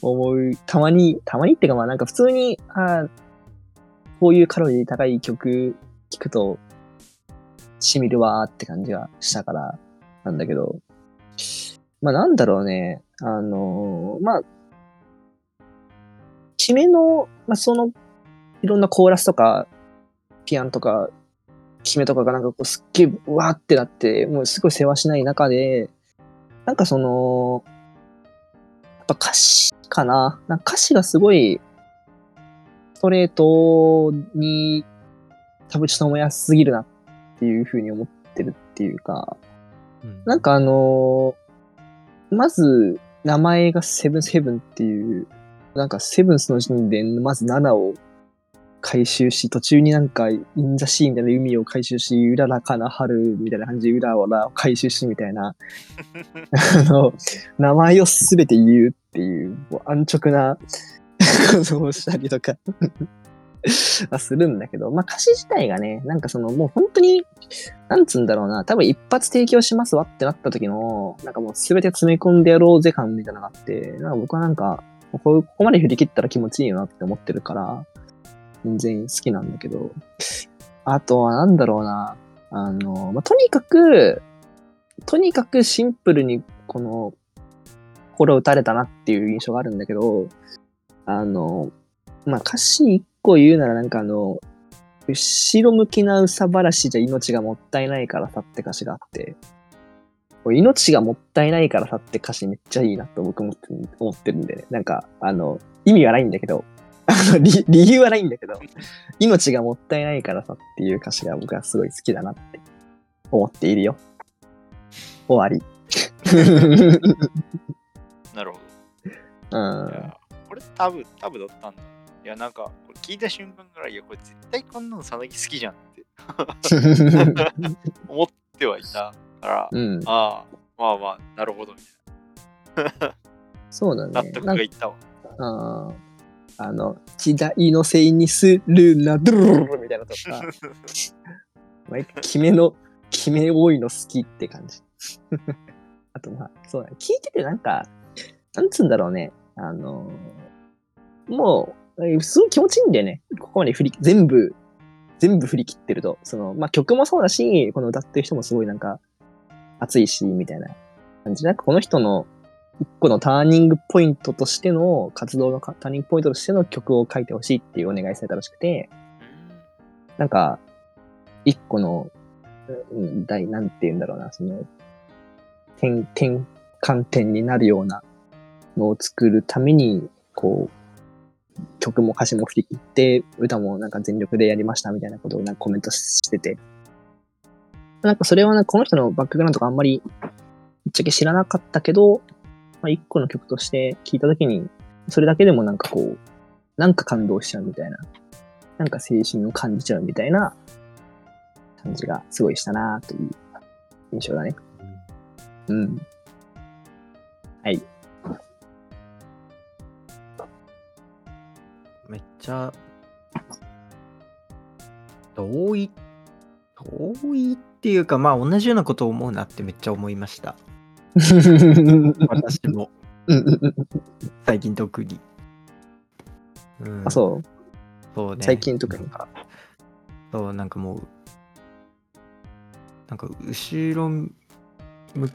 Speaker 4: 思う。たまに、たまにっていうかまあなんか普通に、あこういうカロリー高い曲聴くと、しみるわーって感じがしたからなんだけど、まあなんだろうね、あのーまあ、決めの、まあその、いろんなコーラスとか、ピアノとか、決めとかがなんかこうすっげえわーってなって、もうすごい世話しない中で、なんかその、やっぱ歌詞かな。なんか歌詞がすごい、ストレートに田淵智也すぎるなっていうふうに思ってるっていうか、
Speaker 2: うん。
Speaker 4: なんかあのーまず、名前がセブンセブンっていう、なんかセブンスの時点で、まず7を回収し、途中になんか、インザシーみたいな海を回収し、うららかな春みたいな感じで、うらをらを回収し、みたいな、(laughs) あの、名前をすべて言うっていう、もう安直なことをしたりとか (laughs) はするんだけど、まあ歌詞自体がね、なんかそのもう本当に、なんつうんだろうな、多分一発提供しますわってなった時の、なんかもうすべて詰め込んでやろうぜ感みたいなのがあって、なんか僕はなんか、こうここまで振り切ったら気持ちいいよなって思ってるから、全然好きなんだけど、あとはなんだろうな、あの、まあ、とにかく、とにかくシンプルにこの、心打たれたなっていう印象があるんだけど、あの、まあ、歌詞一個言うならなんかあの、後ろ向きな憂さ晴らしじゃ命がもったいないからさって歌詞があって、命がもったいないからさって歌詞めっちゃいいなと僕も思ってるんでね。なんか、あの、意味はないんだけど、理 (laughs) 理由はないんだけど、命がもったいないからさっていう歌詞が僕はすごい好きだなって思っているよ。終わり。(laughs)
Speaker 3: なるほ
Speaker 4: う
Speaker 3: ど。(laughs)
Speaker 4: ん
Speaker 3: い。や、これタブ、タブだったんだ。いや、なんか、これ聞いた瞬間から、いや、これ絶対こんなのさなぎ好きじゃんって (laughs) 思ってはいたから、
Speaker 4: うん。
Speaker 3: ああ、まあまあ、なるほど、みたい
Speaker 4: そうだね。
Speaker 3: な。納得がいったわ。
Speaker 4: あーあの、時代のせいにするな、ドゥルルルルみたいなとか、毎回決めの、決め多いの好きって感じ。あとまあ、そうだね。聞いててなんか、なんつうんだろうね。あのーもすごい気持ちいいんだよね。ここまで振り、全部、全部振り切ってると。その、まあ曲もそうだし、この歌ってる人もすごいなんか、熱いし、みたいな感じ。なんかこの人の一個のターニングポイントとしての、活動のターニングポイントとしての曲を書いてほしいっていうお願いされたらしくて、なんか、一個の、うん、大、なんて言うんだろうな、その、転、転換点になるようなのを作るために、こう、曲も歌詞も振り切って、歌もなんか全力でやりましたみたいなことをなんかコメントしてて、なんかそれはなんかこの人のバックグラウンドとかあんまり、ぶっちゃけ知らなかったけど、まあ、一個の曲として聴いたときに、それだけでもなんかこう、なんか感動しちゃうみたいな、なんか青春を感じちゃうみたいな感じがすごいしたなという印象だね。うん。はい。
Speaker 2: めっちゃ遠い遠いっていうかまあ同じようなことを思うなってめっちゃ思いました。私も。最近特に、うん。
Speaker 4: あ、そう。
Speaker 2: そうね。
Speaker 4: 最近特に
Speaker 2: か。そうなんかもうなんか後ろ向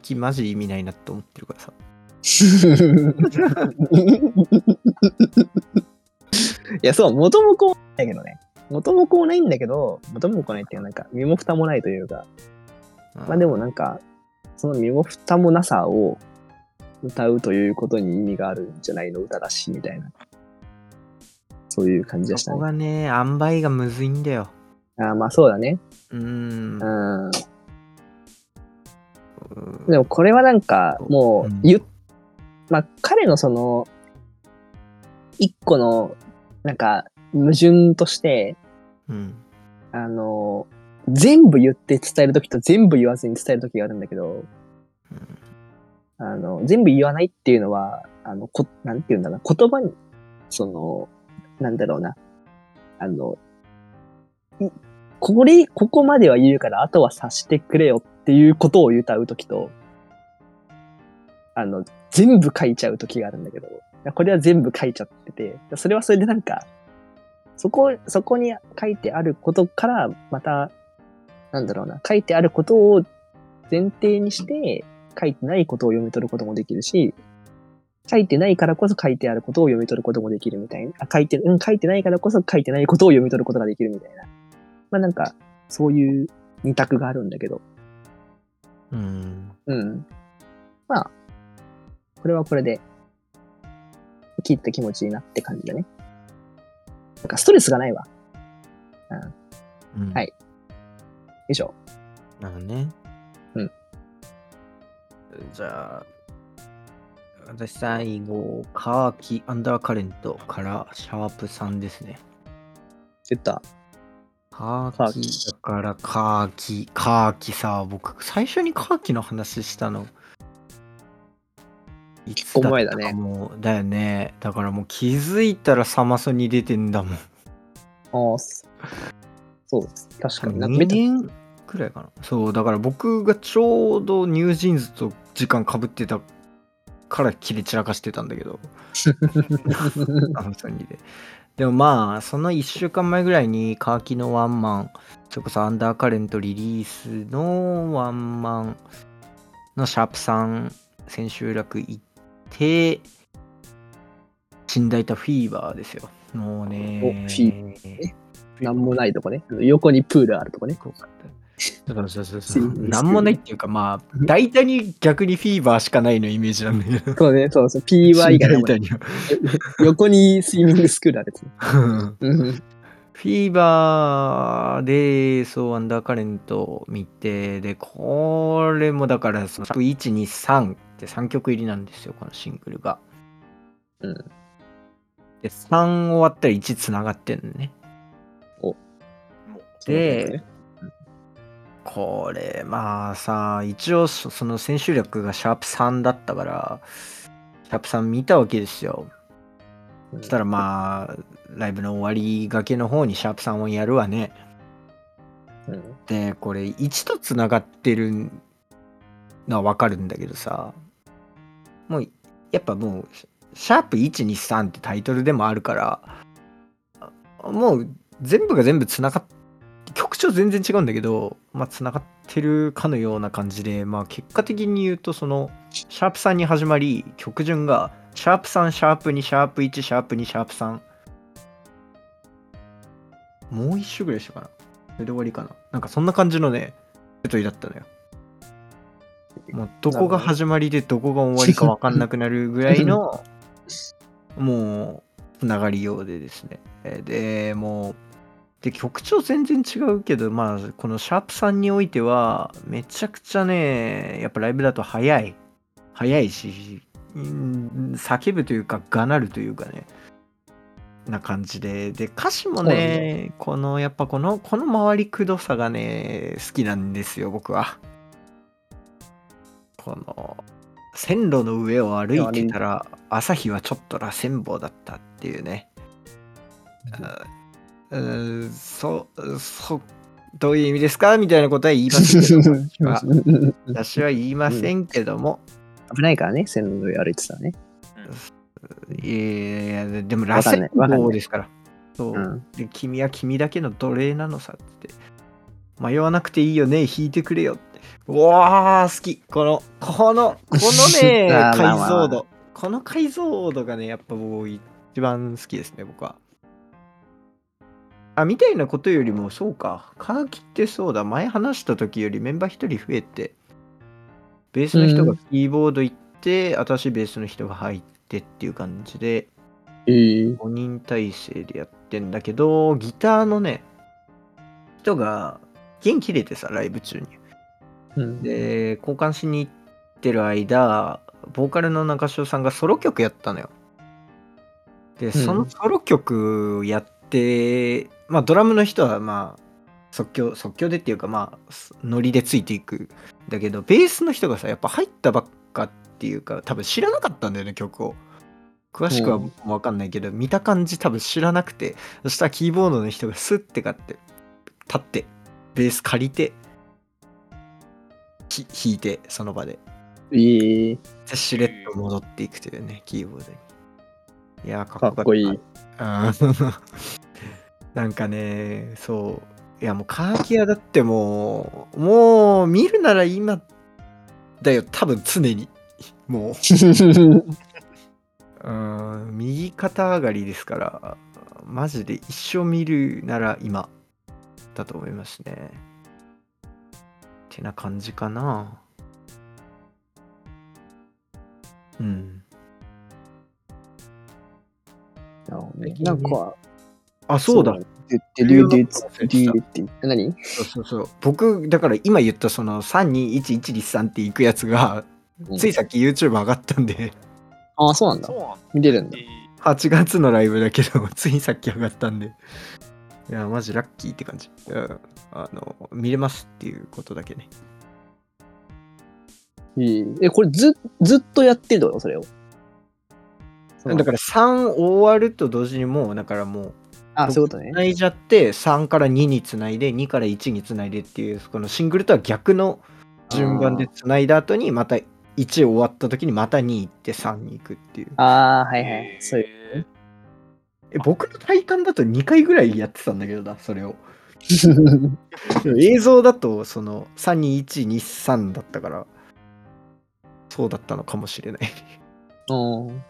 Speaker 2: きマジ意味ないなって思ってるからさ (laughs)
Speaker 4: いや、そう、元も子もないけどね。元も子もないんだけど、元も子ないっていうか、なんか、身も蓋もないというか、まあでもなんか、その身も蓋もなさを歌うということに意味があるんじゃないの歌だし、みたいな。そういう感じでしたね。
Speaker 2: そこがね、塩梅がむずいんだよ。
Speaker 4: ああ、まあそうだね。
Speaker 2: うーん。
Speaker 4: うん。でもこれはなんか、もう
Speaker 2: うん、
Speaker 4: ゆ、まあ彼のその、一個の、なんか、矛盾として、
Speaker 2: うん。
Speaker 4: あの、全部言って伝えるときと全部言わずに伝えるときがあるんだけど、あの、全部言わないっていうのは、あの、こ、なんて言うんだろうな、言葉に、その、なんだろうな、あの、いこれ、ここまでは言うから、あとは察してくれよっていうことを歌うときと、あの、全部書いちゃうときがあるんだけど、これは全部書いちゃってて、それはそれでなんか、そこ、そこに書いてあることから、また、なんだろうな、書いてあることを前提にして、書いてないことを読み取ることもできるし、書いてないからこそ書いてあることを読み取ることもできるみたいな。あ書いて、うん、書いてないからこそ書いてないことを読み取ることができるみたいな。まあなんか、そういう二択があるんだけど。
Speaker 2: うん。
Speaker 4: うん。まあ、これはこれで、聞いた気持ちいいなって感じだね。なんかストレスがないわ。
Speaker 2: うん
Speaker 4: はい以上。
Speaker 2: なるほどね。
Speaker 4: うん。
Speaker 2: じゃあ、私最後、カーキアンダーカレントからシャープ3ですね。
Speaker 4: 出た。
Speaker 2: カーキ
Speaker 4: カーキ
Speaker 2: だからカーキ、カーキさ、僕最初にカーキの話したの。いつ
Speaker 4: 構前だね
Speaker 2: もうだよね。だからもう気づいたらサマソに出てんだもん。
Speaker 4: ああ、そそうです。確かに。なんか
Speaker 2: 2
Speaker 4: ベタ
Speaker 2: 年くらいかな。そう、だから僕がちょうどニュージーンズと時間かぶってたから切り散らかしてたんだけど、(laughs) アマゾンにで。でもまあ、その1週間前ぐらいにカーキのワンマン、それこそアンダーカレントリリースのワンマンのシャープ3千秋楽行って、寝台とフィーバーですよ。もうね。
Speaker 4: おフィーなんもないとこね。横にプールあるとこね。
Speaker 2: そうかった。そうそうそうなんもないっていうか、まあ、大体に逆にフィーバーしかないのイメージなんだけど。
Speaker 4: そうね、そうそう。PY 以外
Speaker 2: には (laughs)
Speaker 4: 横にスイミングスクールあるやつ (laughs)
Speaker 2: フィーバーで、そう、アンダーカレント見て、で、これもだから、その1、2、3って3曲入りなんですよ、このシングルが。
Speaker 4: うん。
Speaker 2: で、3終わったら1つながってんのね。で、これまあさ一応そその千秋楽がシャープ3だったからシャープ3見たわけですよ。そしたらまあライブの終わりがけの方にシャープ3をやるわね。
Speaker 4: うん。
Speaker 2: でこれ1とつながってるのはわかるんだけどさもうやっぱもうシャープ123ってタイトルでもあるからもう全部が全部つながって曲調全然違うんだけど、まあ、つながってるかのような感じで、まあ、結果的に言うとそのシャープ3に始まり曲順がシャープ3シャープ2シャープ1シャープ2シャープ3もう一首ぐらいしたかな。それで終わりかな。なんかそんな感じのねルトリだったのよ。もうどこが始まりでどこが終わりか分かんなくなるぐらいの (laughs) もうつながりようでですね。えーでもうで曲調全然違うけどまあこのシャープさんにおいてはめちゃくちゃねやっぱライブだと速い。速いしうん叫ぶというかがなるというかね。な感じで。で歌詞も
Speaker 4: そうなん
Speaker 2: ねこのやっぱこのこの回りくどさがね好きなんですよ僕はこの線路の上を歩いてたら朝日はちょっと螺旋棒だったっていうね。あうーんそうそうどういう意味ですか？みたいなことは言いませんけども。(laughs) 私は言いませんけども、
Speaker 4: 危ないからね、線路の上歩いてたらね。
Speaker 2: いやいやでも螺
Speaker 4: わかんな
Speaker 2: 旋
Speaker 4: いわかんない。
Speaker 2: 棒ですから。そう、
Speaker 4: うん。
Speaker 2: で君は君だけの奴隷なのさって。迷わなくていいよね弾いてくれよってうわー好き。このこのこのね (laughs) 解像度。この解像度がねやっぱ僕一番好きですね僕は。あみたいなことよりもそうか。カーキってそうだ。前話した時よりメンバー一人増えてベースの人がキーボード行って、私ベースの人が入ってっていう感じで
Speaker 4: えー、
Speaker 2: 5人体制でやってんだけど、ギターのね、人が弦切れてさ、ライブ中に。
Speaker 4: うん。
Speaker 2: で、交換しに行ってる間、ボーカルの中潮さんがソロ曲やったのよ。で、そのソロ曲やって、まあドラムの人はまあ即興、即興でっていうかまあノリでついていくんだけど、ベースの人がさ、やっぱ入ったばっかっていうか、多分知らなかったんだよね、曲を。詳しくは
Speaker 4: うん
Speaker 2: わかんないけど、見た感じ多分知らなくて、そしたらキーボードの人がスッて買って、立って、ベース借りて、ひ弾いて、その場で。
Speaker 4: えー、
Speaker 2: でしれっと戻っていくというね、キーボードに。いやー、かっこ
Speaker 4: いい。
Speaker 2: うん (laughs) なんかね、そう。いや、もうカーキアだってもう、もう見るなら今だよ、多分常に。もう、(laughs) うん、右肩上がりですから、マジで一生見るなら今だと思いますね。てな感じかな。うん。
Speaker 4: なるほどねなんか、
Speaker 2: あ、そうだ。。
Speaker 4: で、で、で、で、で、でって、何
Speaker 2: そうそうそう。僕、だから今言ったその321123っていくやつが、
Speaker 4: うん
Speaker 2: ついさっき YouTube 上がったんで、
Speaker 4: ああ、そうなんだ。見れるんだ
Speaker 3: え。
Speaker 2: 8月のライブだけど、ついさっき上がったんで。いや、マジラッキーって感じ。うんあの、見れますっていうことだけね。
Speaker 4: えーえ、これず、ずっとやってるってことそれを。
Speaker 2: だから3終わると同時にもう、だからもう、
Speaker 4: あ、そういうことね。
Speaker 2: 繋いじゃって、3から2につないで、2から1につないでっていう、このシングルとは逆の順番でつないだ後に、また1終わった時にまた2行って3に行くっていう。
Speaker 4: ああ、はいはい。そういう。
Speaker 3: え
Speaker 2: え僕の体感だと2回ぐらいやってたんだけどな、それを。映像だと、その、32123だったから、そうだったのかもしれない。
Speaker 4: うん。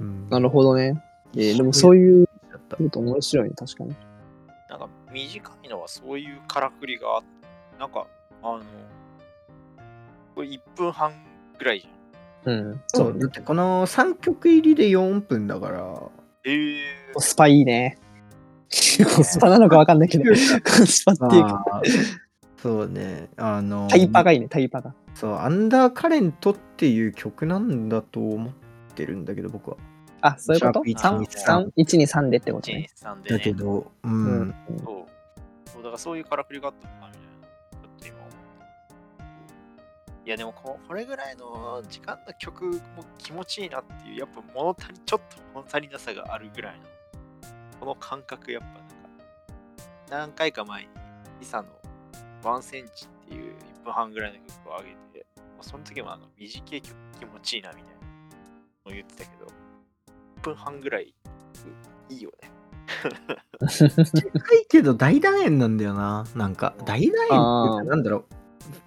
Speaker 2: うん
Speaker 4: なるほどね。えーでもそういう
Speaker 2: だった
Speaker 4: こと面白いね、確かに。
Speaker 3: なんか短いのはそういうからくりがあって、なんか、あの、これ1分半ぐらいじゃん。
Speaker 4: うん。
Speaker 2: そ、
Speaker 4: そうう
Speaker 2: だってこの3曲入りで4分だから、
Speaker 3: えー、
Speaker 4: コスパいいね。コスパなのかわかんないけど、(laughs) コスパっていうか、
Speaker 2: まあそうね、あの、
Speaker 4: タイパがいいね、タイパが。
Speaker 2: そう、アンダーカレントっていう曲なんだと思ってるんだけど、僕は。
Speaker 4: あ、そういうこと？
Speaker 3: シャープ
Speaker 4: ?3、1、2、3でってこと
Speaker 3: 1
Speaker 4: ね。
Speaker 3: 3で
Speaker 2: だ
Speaker 3: ね。
Speaker 2: けど、う、
Speaker 4: うんん。
Speaker 3: そう。そうだからそういうからくりがあったのかないやでもここれぐらいの時間の曲も気持ちいいなっていう、やっぱ物足り、ちょっと物足りなさがあるぐらいの、この感覚やっぱなんか、何回か前に、リサの1センチっていう1分半ぐらいの曲を上げて、その時もあの短い曲気持ちいいなみたいなのを言ってたけど、1分半ぐらいいいよね。(laughs) (laughs)
Speaker 2: 高いけど大団円なんだよな。なんか、大団円ってなんだろう。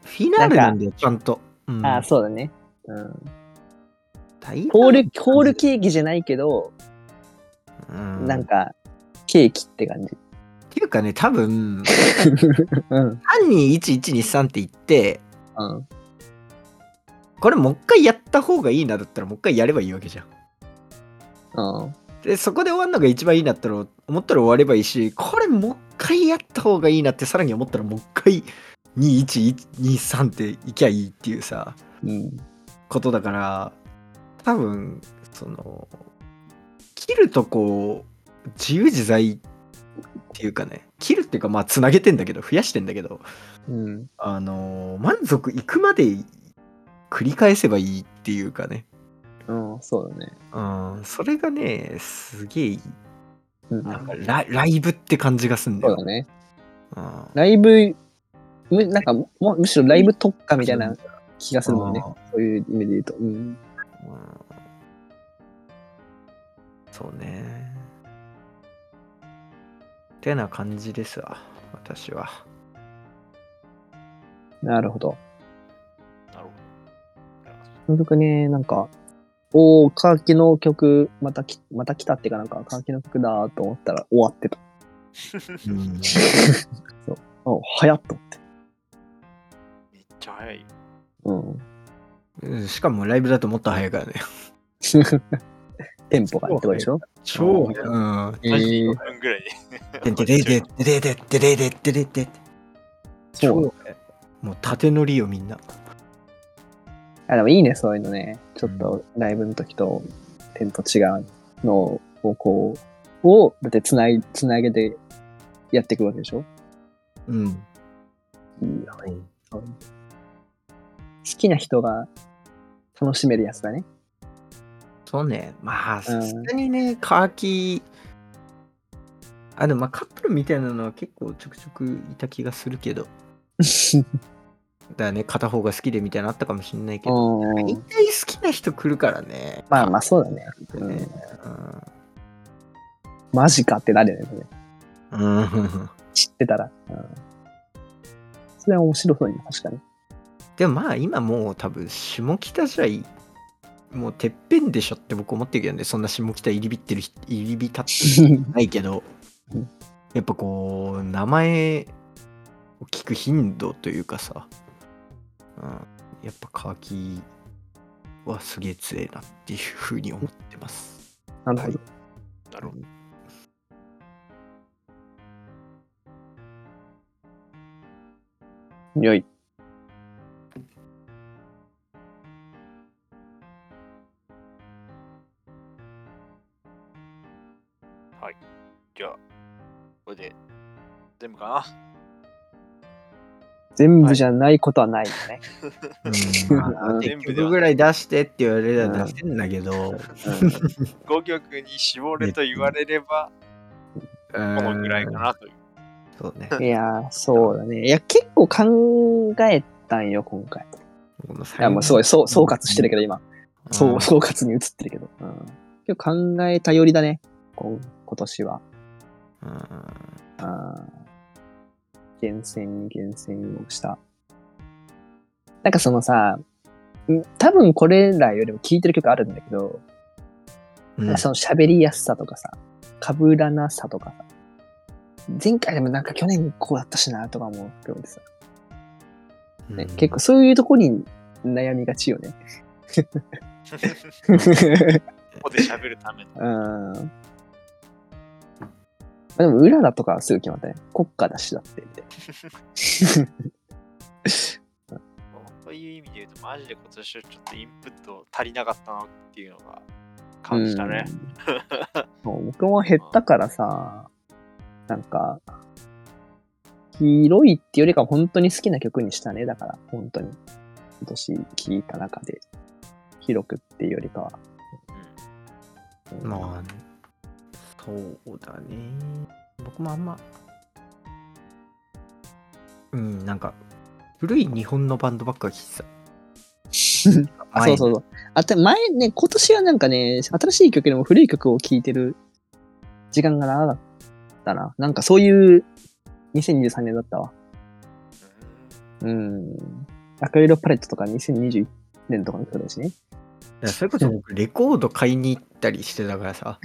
Speaker 2: フィナーレなんだよ、ちゃんと。うん
Speaker 4: あ、そうだね。うん。ホール、ホールケーキじゃないけど、
Speaker 2: うん
Speaker 4: なんか、ケーキって感じ。
Speaker 2: っていうかね、多分、(laughs)
Speaker 4: うん。
Speaker 2: 321123って言って、
Speaker 4: うん。
Speaker 2: これもう一回やった方がいいなだったらもう一回やればいいわけじゃん。
Speaker 4: うん。
Speaker 2: で、そこで終わるのが一番いいなったら思ったら終わればいいし、これもう一回やった方がいいなってさらに思ったらもう一回2123っていきゃいいっていうさ、
Speaker 4: うん。
Speaker 2: ことだから、多分、その、切るとこう、自由自在っていうかね、切るっていうかまあつなげてんだけど、増やしてんだけど、
Speaker 4: うん。
Speaker 2: あの満足いくまで繰り返せばいいっていうかね、
Speaker 4: うん、そうだね。
Speaker 2: うん、それがね、すげえいい。
Speaker 4: うん。
Speaker 2: なんかラライブって感じがすんだよ。
Speaker 4: そうだね。
Speaker 2: うん
Speaker 4: ライブ、むなんかもむしろライブ特化みたいな気がするもんね
Speaker 2: あ。
Speaker 4: そういう意味で言うと。うん。
Speaker 2: うんそうね。ってな感じですわ、私は。
Speaker 4: なるほど。
Speaker 3: なるほ
Speaker 4: 結局ね、なんか、おー、カーキの曲、またき、また来たってかなんか、カーキの曲だと思ったら終わってた。
Speaker 2: うん (laughs)
Speaker 4: お早っと思って。
Speaker 3: ちゃ早いよ。
Speaker 4: うん。
Speaker 2: うんしかもライブだともっと早いからね。(laughs)
Speaker 4: テンポがってことでしょ？
Speaker 2: 超、うん。
Speaker 4: え
Speaker 3: マジで
Speaker 4: ー
Speaker 3: 5分ぐらいで。
Speaker 2: でででででででででででで
Speaker 4: そう
Speaker 2: 超もう縦乗りよみんな。
Speaker 4: あでもいいね、そういうのね。ちょっとライブの時とテンポ違うのをこう、を、だってつない、つなげてやっていくわけでしょ？
Speaker 2: うん。
Speaker 4: いいよね。そう好きな人が楽しめるやつだね。
Speaker 2: そうね。まあ、さすがにね、カーキあ、でもまあカップルみたいなのは結構ちょくちょくいた気がするけど。(laughs) だね、片方が好きでみたいなのあったかもしれないけど。
Speaker 4: うん
Speaker 2: 大体好きな人来るからね。
Speaker 4: まあまあそうだね。
Speaker 2: あね。
Speaker 4: マジかってなるよね。
Speaker 2: うん。うん
Speaker 4: 知ってたら。うん、それは面白そうに、確かに。
Speaker 2: でもまあ今もう多分下北じゃいもうてっぺんでしょって僕思ってるけどね。そんな下北入り浸ってる人入り浸ってるないけど。
Speaker 4: うん。
Speaker 2: やっぱこう名前を聞く頻度というかさ、うん、やっぱカーキはすげえ強えなっていうふうに思ってます。
Speaker 4: なるほど。
Speaker 3: なるほど。
Speaker 4: よい。
Speaker 3: じゃあ、これで、全部かな
Speaker 4: 全部じゃないことはないよね。(laughs)
Speaker 3: 全部で
Speaker 2: ぐらい出してって言われれば出せんだけど、
Speaker 3: ?5 曲に絞れと言われれば、
Speaker 2: こ
Speaker 3: このぐらいかなという。
Speaker 2: そうね
Speaker 4: いやー、そうだね。いや、結構考えたんよ、今回。
Speaker 2: この
Speaker 4: いや、もうすごい、そう総括してるけど、今。総括に移ってるけど。うん、結構考えたよりだね、今今年は。
Speaker 2: うん
Speaker 4: あー厳選に厳選をした。なんかそのさ、ん多分これらよりも聴いてる曲あるんだけど、
Speaker 2: うん
Speaker 4: その喋りやすさとかさ、被らなさとかさ、前回でもなんか去年こうだったしなとか思うけどさ、ね
Speaker 2: うん
Speaker 4: 結構そういうとこに悩みがちよね。(laughs)
Speaker 3: ここで喋るための。
Speaker 4: うん。でも、うららとかはすぐ決まったね。国家だしだって。
Speaker 3: そういう意味で言うと、マジで今年はちょっとインプット足りなかったなっていうのが感じたね。
Speaker 4: うん。そう僕も減ったからさ、なんか、広いってよりかは本当に好きな曲にしたね。だから、本当に。今年聴いた中で、広くっていうよりかは。うん
Speaker 2: まあ、そうだね。僕もあんま、うん、なんか、古い日本のバンドばっかり聴いてた。(laughs)
Speaker 4: あ、そうそうそう。あと前ね、今年はなんかね、新しい曲よりも古い曲を聴いてる時間が長かったな。なんかそういう2023年だったわ。うん。赤色パレットとか2021年とかの曲だしね。
Speaker 2: それこそ僕、レコード買いに行ったりしてたからさ。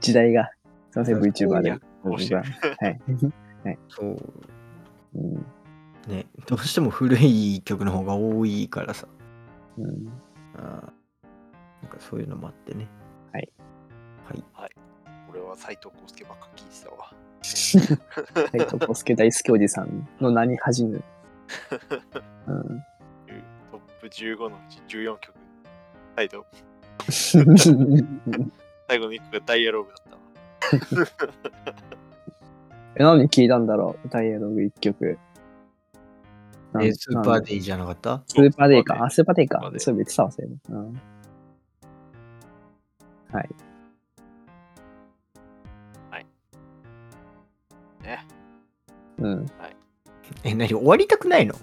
Speaker 4: 時代が。すいません、VTuber で。
Speaker 3: そう
Speaker 4: 僕ははい。
Speaker 2: そう。
Speaker 4: うん
Speaker 2: ね、どうしても古い曲の方が多いからさ。
Speaker 4: うん
Speaker 2: あーなんかそういうのもあってね。
Speaker 4: はい。
Speaker 2: はい。
Speaker 3: 俺は斎藤宏介ばっか聞いてたわ。
Speaker 4: はい、とコスケ大好きおじさんの名に恥じぬ。(laughs) うん、
Speaker 3: トップ15のうち14曲。斎藤。最後の1個がダイアログだったわ。(laughs)
Speaker 4: え、何聞いたんだろう？ダイアログ一曲。なん
Speaker 2: え、スーパーデイじゃなかった？
Speaker 4: スーパーデイか？あ、スーパーデイか
Speaker 3: スーパーデ。イ
Speaker 4: そうってたわ、そういえば。うん。はい。
Speaker 3: ね。
Speaker 4: うん。
Speaker 2: え、何？終わりたくないの？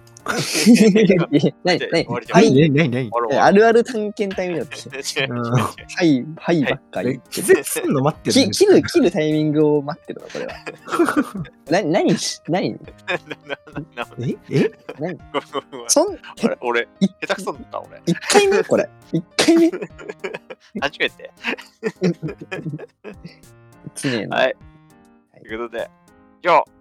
Speaker 4: 何
Speaker 3: で
Speaker 4: 何い
Speaker 2: 何何？何
Speaker 3: あ
Speaker 4: るある探検隊みたいなはい、はいばっかり
Speaker 2: え気絶すんの待ってる
Speaker 4: き切る、切るタイミングを待ってるの、これは。(laughs) な、何し、何？
Speaker 3: ななな
Speaker 2: ええ？
Speaker 4: 何？そん、
Speaker 3: 俺、下手くそだった俺。
Speaker 4: 一回目？これ。一回目？(laughs)
Speaker 3: 初めて。(laughs)
Speaker 4: 常に。
Speaker 3: はい。ということで、今日、